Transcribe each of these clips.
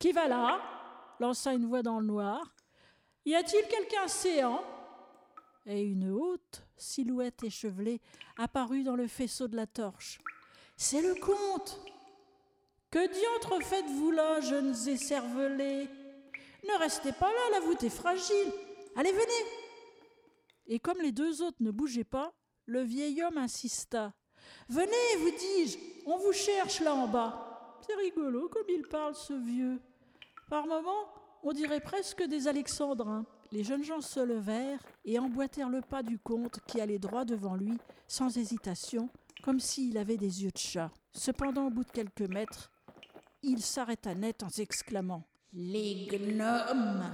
Qui va là? Lança une voix dans le noir. Y a-t-il quelqu'un séant? Et une haute silhouette échevelée apparut dans le faisceau de la torche. C'est le comte Que diantre faites-vous là, jeunes écervelés? Ne restez pas là, la voûte est fragile. Allez, venez Et comme les deux autres ne bougeaient pas, le vieil homme insista. Venez, vous dis-je, on vous cherche là en bas. C'est rigolo comme il parle, ce vieux. Par moments, on dirait presque des alexandrins. Les jeunes gens se levèrent et emboîtèrent le pas du comte qui allait droit devant lui, sans hésitation, comme s'il avait des yeux de chat. Cependant, au bout de quelques mètres, il s'arrêta net en s'exclamant Les gnomes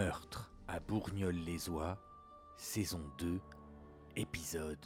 Meurtre à Bourgneul-les-Oies, saison 2, épisode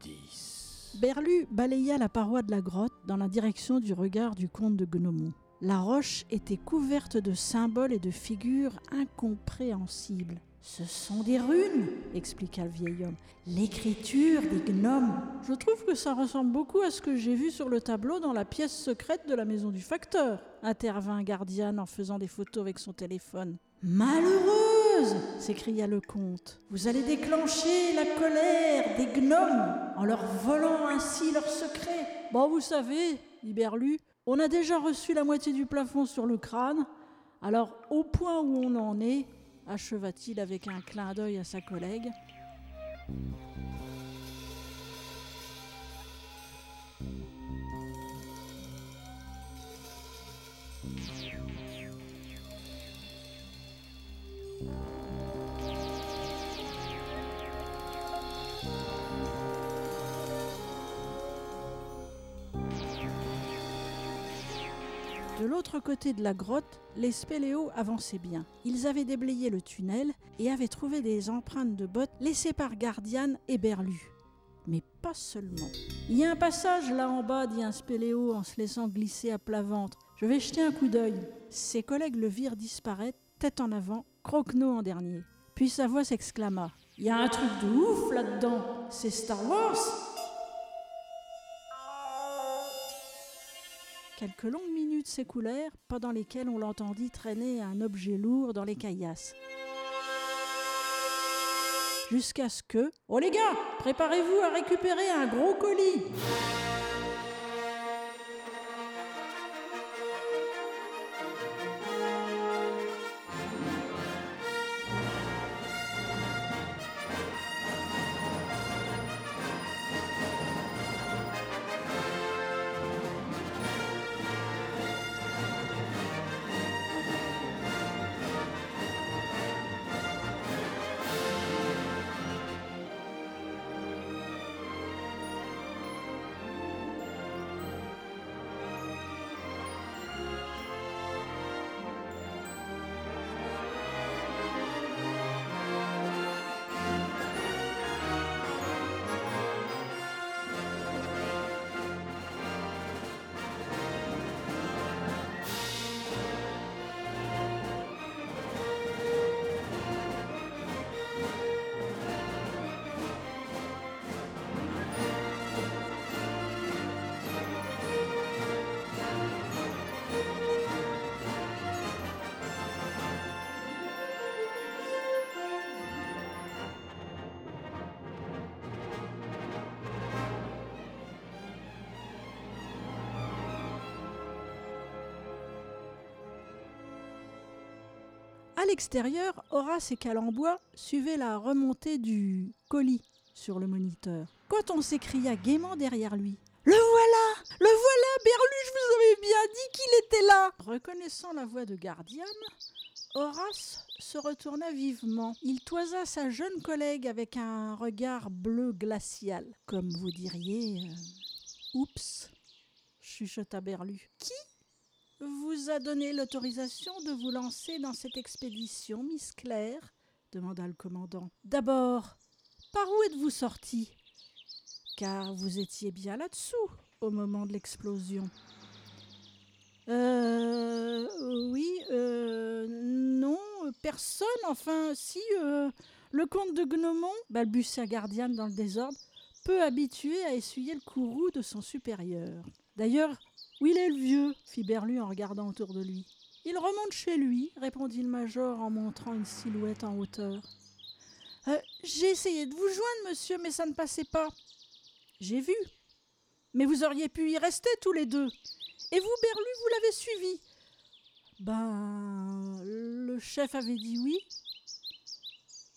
10. Berlu balaya la paroi de la grotte dans la direction du regard du comte de Gnomon. La roche était couverte de symboles et de figures incompréhensibles. Ce sont des runes, expliqua le vieil homme. L'écriture des gnomes. Je trouve que ça ressemble beaucoup à ce que j'ai vu sur le tableau dans la pièce secrète de la maison du facteur, intervint Gardiane en faisant des photos avec son téléphone. Malheureuse s'écria le comte. Vous allez déclencher la colère des gnomes en leur volant ainsi leurs secrets. Bon, vous savez, dit Berlu, on a déjà reçu la moitié du plafond sur le crâne, alors au point où on en est, acheva-t-il avec un clin d'œil à sa collègue. De l'autre côté de la grotte, les spéléos avançaient bien. Ils avaient déblayé le tunnel et avaient trouvé des empreintes de bottes laissées par Gardiane et Berlu. Mais pas seulement. Il y a un passage là en bas, dit un spéléo en se laissant glisser à plat ventre. Je vais jeter un coup d'œil. Ses collègues le virent disparaître, tête en avant, croquenot en dernier. Puis sa voix s'exclama. Il y a un truc de ouf là-dedans. C'est Star Wars Quelques longues s'écoulèrent, pendant lesquelles on l'entendit traîner un objet lourd dans les caillasses. Jusqu'à ce que... Oh les gars, préparez-vous à récupérer un gros colis À l'extérieur, Horace et Calembois suivaient la remontée du colis. sur le moniteur, quand on s'écria gaiement derrière lui. Le voilà Le voilà Berlu, je vous avais bien dit qu'il était là Reconnaissant la voix de Gardiane, Horace se retourna vivement. Il toisa sa jeune collègue avec un regard bleu glacial, comme vous diriez. euh, Oups chuchota Berlu. Qui vous a donné l'autorisation de vous lancer dans cette expédition, Miss Claire demanda le commandant. D'abord, par où êtes-vous sortie Car vous étiez bien là-dessous au moment de l'explosion. Euh. Oui, euh. Non, personne. Enfin, si, euh, le comte de Gnomon, balbutia Gardiane dans le désordre, peu habitué à essuyer le courroux de son supérieur. D'ailleurs, où il est le vieux fit Berlu en regardant autour de lui. Il remonte chez lui, répondit le major en montrant une silhouette en hauteur. Euh, J'ai essayé de vous joindre, monsieur, mais ça ne passait pas. J'ai vu. Mais vous auriez pu y rester tous les deux. Et vous, Berlu, vous l'avez suivi. Ben, le chef avait dit oui.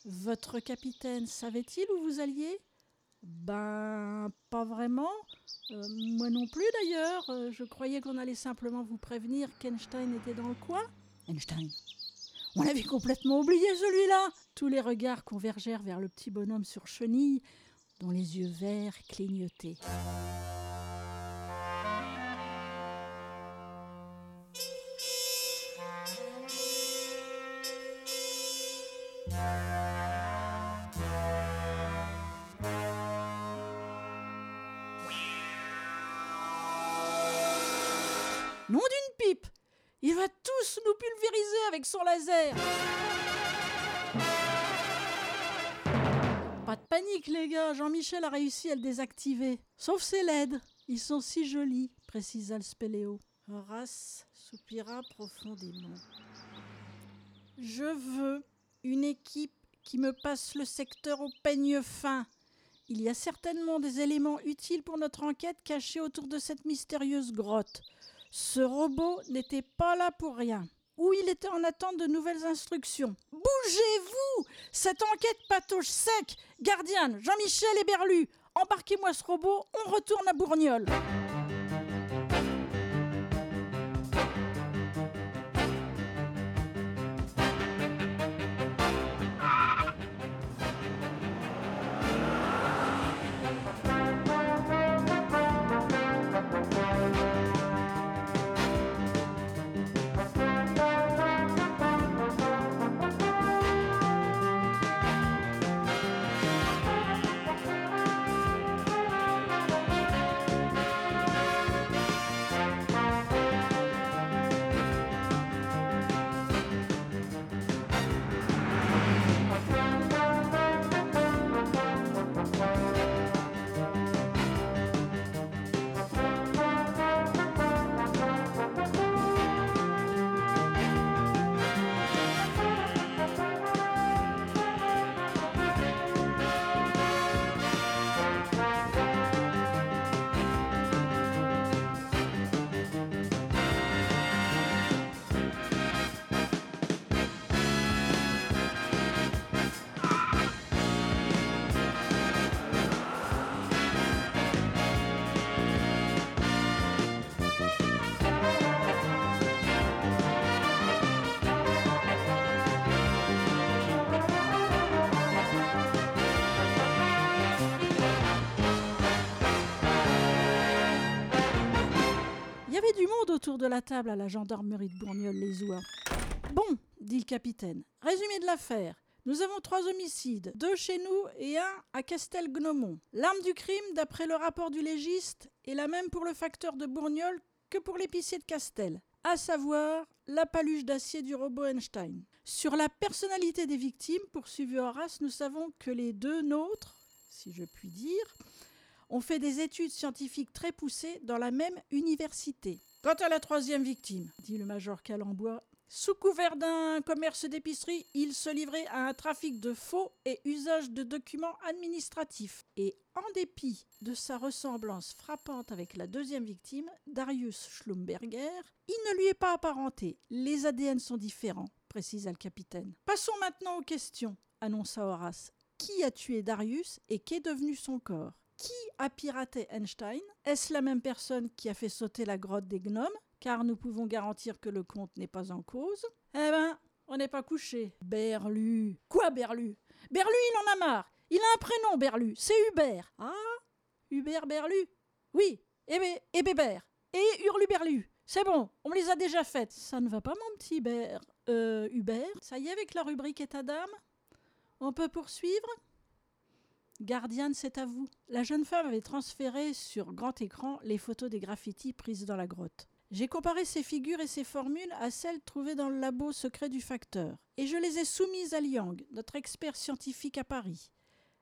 Votre capitaine savait-il où vous alliez? Ben, pas vraiment. Euh, moi non plus d'ailleurs. Euh, je croyais qu'on allait simplement vous prévenir qu'Einstein était dans le coin. Einstein On l'avait complètement oublié celui-là Tous les regards convergèrent vers le petit bonhomme sur chenille, dont les yeux verts clignotaient. Nom d'une pipe Il va tous nous pulvériser avec son laser Pas de panique, les gars, Jean-Michel a réussi à le désactiver. Sauf ses LED. Ils sont si jolis, précisa le spéléo. Horace soupira profondément. Je veux une équipe qui me passe le secteur au peigne fin. Il y a certainement des éléments utiles pour notre enquête cachés autour de cette mystérieuse grotte. Ce robot n'était pas là pour rien. Ou il était en attente de nouvelles instructions. Bougez-vous Cette enquête patauge sec Gardiane, Jean-Michel et Berlu, embarquez-moi ce robot, on retourne à Bourgnol. Y avait du monde autour de la table à la gendarmerie de Bourgnol-les-Oies. Bon, dit le capitaine, résumé de l'affaire. Nous avons trois homicides, deux chez nous et un à Castel-Gnomon. L'arme du crime, d'après le rapport du légiste, est la même pour le facteur de Bourgnol que pour l'épicier de Castel, à savoir la paluche d'acier du robot Einstein. Sur la personnalité des victimes, poursuivit Horace, nous savons que les deux nôtres, si je puis dire, ont fait des études scientifiques très poussées dans la même université. Quant à la troisième victime, dit le major Calambois, sous couvert d'un commerce d'épicerie, il se livrait à un trafic de faux et usage de documents administratifs. Et en dépit de sa ressemblance frappante avec la deuxième victime, Darius Schlumberger, il ne lui est pas apparenté. Les ADN sont différents, précisa le capitaine. Passons maintenant aux questions, annonça Horace. qui a tué Darius et qu'est devenu son corps? Qui a piraté Einstein? Est-ce la même personne qui a fait sauter la grotte des gnomes? Car nous pouvons garantir que le comte n'est pas en cause. Eh ben, on n'est pas couché. Berlu. Quoi Berlu? Berlu, il en a marre. Il a un prénom, Berlu. C'est Hubert. Ah Hubert Berlu Oui. Et, Bé- et Bébert. Et Hurluberlu. C'est bon, on les a déjà faites. Ça ne va pas, mon petit Hubert. Euh, Hubert Ça y est avec la rubrique état d'âme? On peut poursuivre? Gardiane, c'est à vous. La jeune femme avait transféré sur grand écran les photos des graffitis prises dans la grotte. J'ai comparé ces figures et ces formules à celles trouvées dans le labo secret du facteur, et je les ai soumises à Liang, notre expert scientifique à Paris.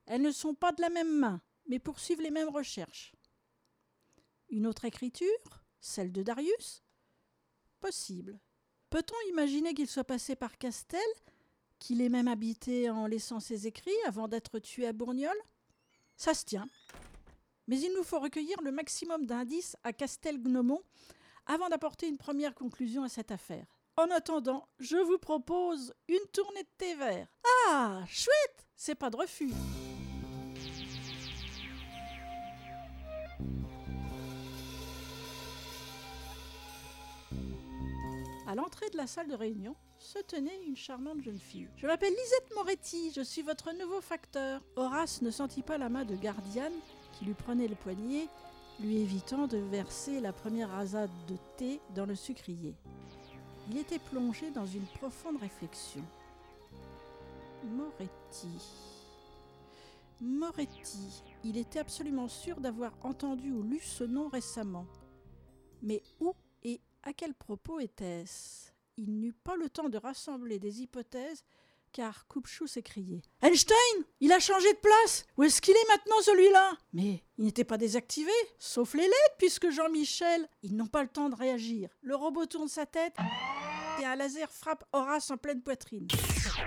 Elles ne sont pas de la même main, mais poursuivent les mêmes recherches. Une autre écriture Celle de Darius? Possible. Peut-on imaginer qu'il soit passé par Castel? Qu'il ait même habité en laissant ses écrits avant d'être tué à Bourgnol Ça se tient. Mais il nous faut recueillir le maximum d'indices à Castelgnomon avant d'apporter une première conclusion à cette affaire. En attendant, je vous propose une tournée de thé vert. Ah, chouette C'est pas de refus. L'entrée de la salle de réunion se tenait une charmante jeune fille. Je m'appelle Lisette Moretti, je suis votre nouveau facteur. Horace ne sentit pas la main de Gardiane qui lui prenait le poignet, lui évitant de verser la première rasade de thé dans le sucrier. Il était plongé dans une profonde réflexion. Moretti. Moretti. Il était absolument sûr d'avoir entendu ou lu ce nom récemment. Mais où à quel propos était-ce? Il n'eut pas le temps de rassembler des hypothèses, car Kupchou s'écriait Einstein Il a changé de place Où est-ce qu'il est maintenant, celui-là? Mais il n'était pas désactivé, sauf les lettres, puisque Jean-Michel. Ils n'ont pas le temps de réagir. Le robot tourne sa tête et un laser frappe Horace en pleine poitrine.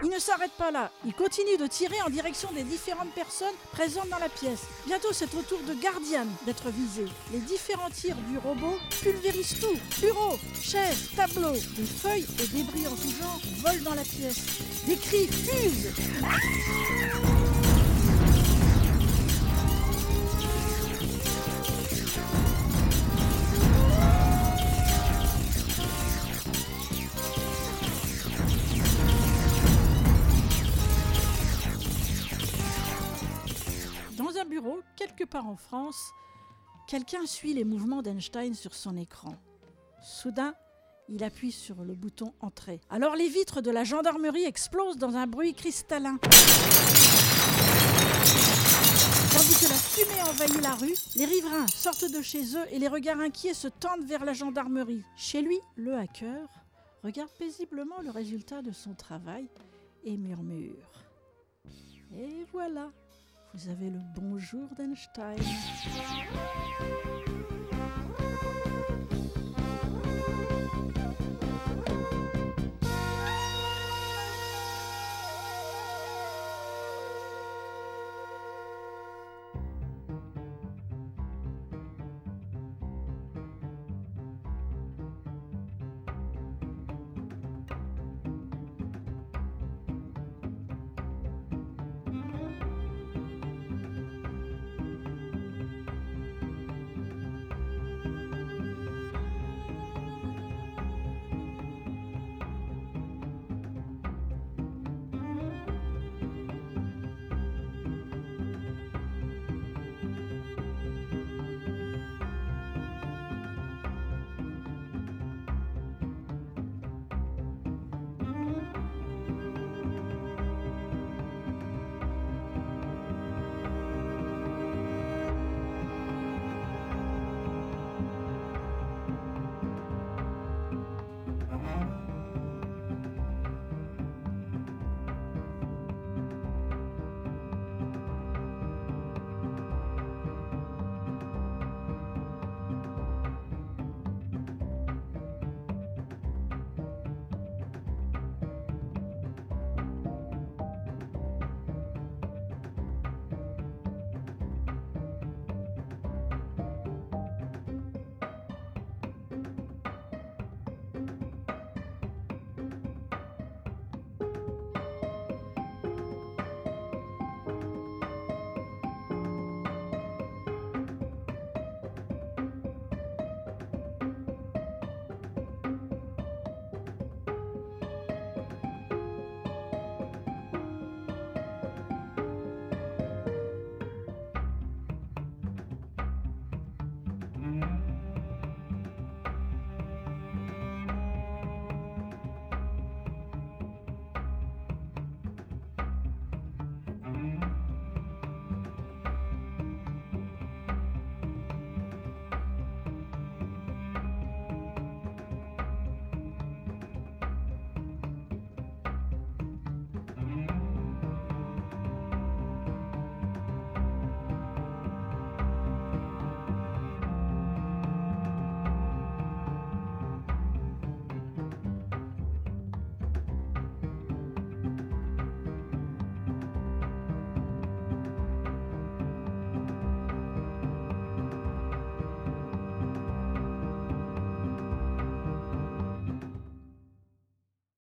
Il ne s'arrête pas là. Il continue de tirer en direction des différentes personnes présentes dans la pièce. Bientôt, c'est au tour de Gardiane d'être visé. Les différents tirs du robot pulvérisent tout. Bureaux, chaises, tableaux, des feuilles et débris en tout genre volent dans la pièce. Des cris fusent. Quelque part en France, quelqu'un suit les mouvements d'Einstein sur son écran. Soudain, il appuie sur le bouton Entrée. Alors les vitres de la gendarmerie explosent dans un bruit cristallin. Tandis que la fumée envahit la rue, les riverains sortent de chez eux et les regards inquiets se tendent vers la gendarmerie. Chez lui, le hacker regarde paisiblement le résultat de son travail et murmure. Et voilà, vous avez le bonjour d'Einstein.